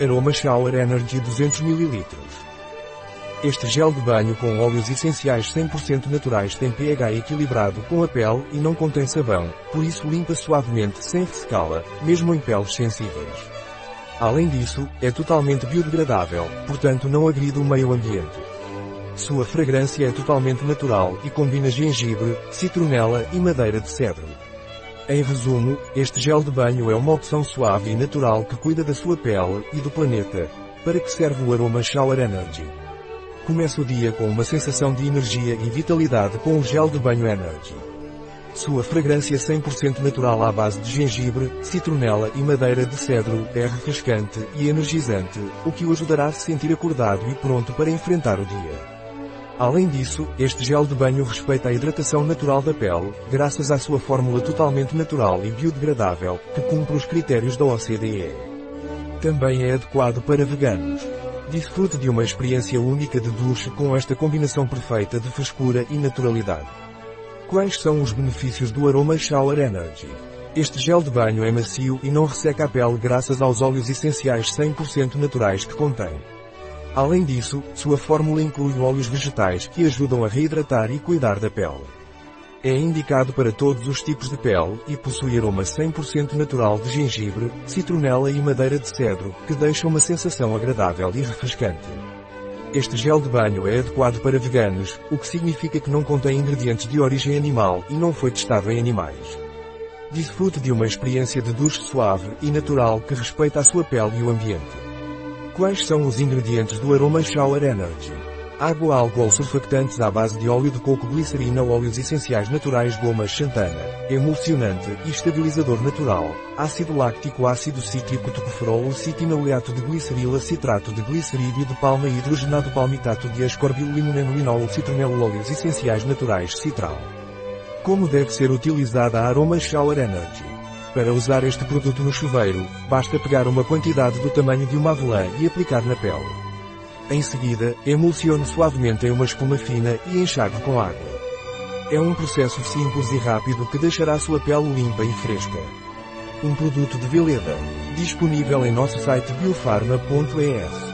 Aroma Shower Energy 200 ml. Este gel de banho com óleos essenciais 100% naturais tem pH equilibrado com a pele e não contém sabão, por isso limpa suavemente sem ressecá-la, mesmo em peles sensíveis. Além disso, é totalmente biodegradável, portanto não agride o meio ambiente. Sua fragrância é totalmente natural e combina gengibre, citronela e madeira de cedro. Em resumo, este gel de banho é uma opção suave e natural que cuida da sua pele e do planeta. Para que serve o aroma Shower Energy? Comece o dia com uma sensação de energia e vitalidade com o gel de banho Energy. Sua fragrância 100% natural à base de gengibre, citronela e madeira de cedro é refrescante e energizante, o que o ajudará a se sentir acordado e pronto para enfrentar o dia. Além disso, este gel de banho respeita a hidratação natural da pele, graças à sua fórmula totalmente natural e biodegradável, que cumpre os critérios da OCDE. Também é adequado para veganos. Desfrute de uma experiência única de duche com esta combinação perfeita de frescura e naturalidade. Quais são os benefícios do aroma Shower Energy? Este gel de banho é macio e não resseca a pele graças aos óleos essenciais 100% naturais que contém. Além disso, sua fórmula inclui óleos vegetais que ajudam a reidratar e cuidar da pele. É indicado para todos os tipos de pele e possui aroma 100% natural de gengibre, citronela e madeira de cedro, que deixa uma sensação agradável e refrescante. Este gel de banho é adequado para veganos, o que significa que não contém ingredientes de origem animal e não foi testado em animais. Desfrute de uma experiência de duche suave e natural que respeita a sua pele e o ambiente. Quais são os ingredientes do Aroma Shower Energy? Água álcool surfactantes à base de óleo de coco glicerina óleos essenciais naturais goma xantana, emulsionante e estabilizador natural, ácido láctico ácido cítrico tocoferol citinoleato de glicerila citrato de glicerídeo de palma hidrogenado palmitato de ascorbil limonenolinol citronelo óleos essenciais naturais citral. Como deve ser utilizada a Aroma Shower Energy? Para usar este produto no chuveiro, basta pegar uma quantidade do tamanho de uma avelã e aplicar na pele. Em seguida, emulsione suavemente em uma espuma fina e enxague com água. É um processo simples e rápido que deixará sua pele limpa e fresca. Um produto de Veleda. Disponível em nosso site biofarma.es.